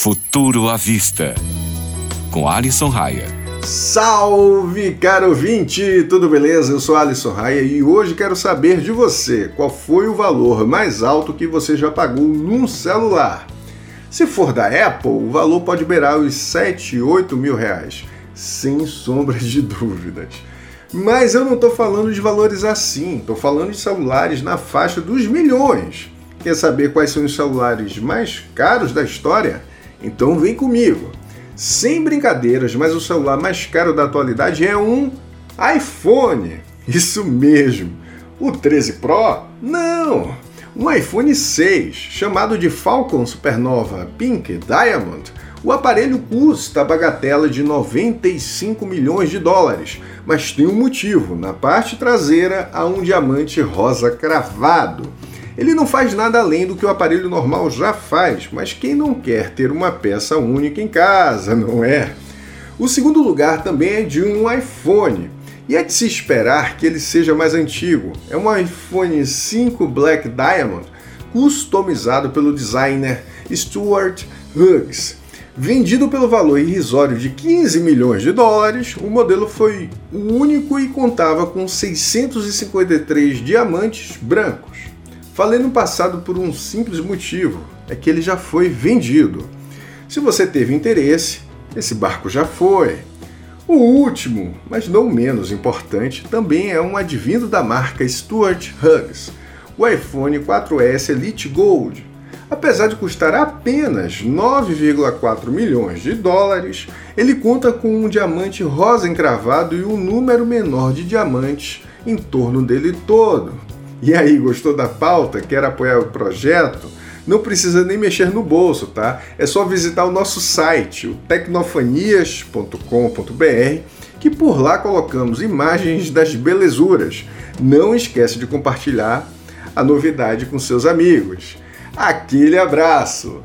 Futuro à Vista, com Alisson Raia. Salve, caro ouvinte! Tudo beleza? Eu sou Alisson Raia e hoje quero saber de você qual foi o valor mais alto que você já pagou num celular. Se for da Apple, o valor pode beirar os 7, 8 mil reais, sem sombras de dúvidas. Mas eu não estou falando de valores assim, estou falando de celulares na faixa dos milhões. Quer saber quais são os celulares mais caros da história? Então vem comigo. Sem brincadeiras, mas o celular mais caro da atualidade é um iPhone. Isso mesmo. O 13 Pro? Não. Um iPhone 6, chamado de Falcon Supernova Pink Diamond. O aparelho custa a bagatela de 95 milhões de dólares, mas tem um motivo. Na parte traseira há um diamante rosa cravado. Ele não faz nada além do que o aparelho normal já faz, mas quem não quer ter uma peça única em casa, não é? O segundo lugar também é de um iPhone. E é de se esperar que ele seja mais antigo. É um iPhone 5 Black Diamond, customizado pelo designer Stuart Hughes. Vendido pelo valor irrisório de 15 milhões de dólares, o modelo foi o único e contava com 653 diamantes brancos. Falei no passado por um simples motivo: é que ele já foi vendido. Se você teve interesse, esse barco já foi. O último, mas não menos importante, também é um advindo da marca Stuart Hughes, o iPhone 4S Elite Gold. Apesar de custar apenas 9,4 milhões de dólares, ele conta com um diamante rosa encravado e um número menor de diamantes em torno dele todo. E aí, gostou da pauta? Quer apoiar o projeto? Não precisa nem mexer no bolso, tá? É só visitar o nosso site, o tecnofanias.com.br, que por lá colocamos imagens das belezuras. Não esquece de compartilhar a novidade com seus amigos. Aquele abraço!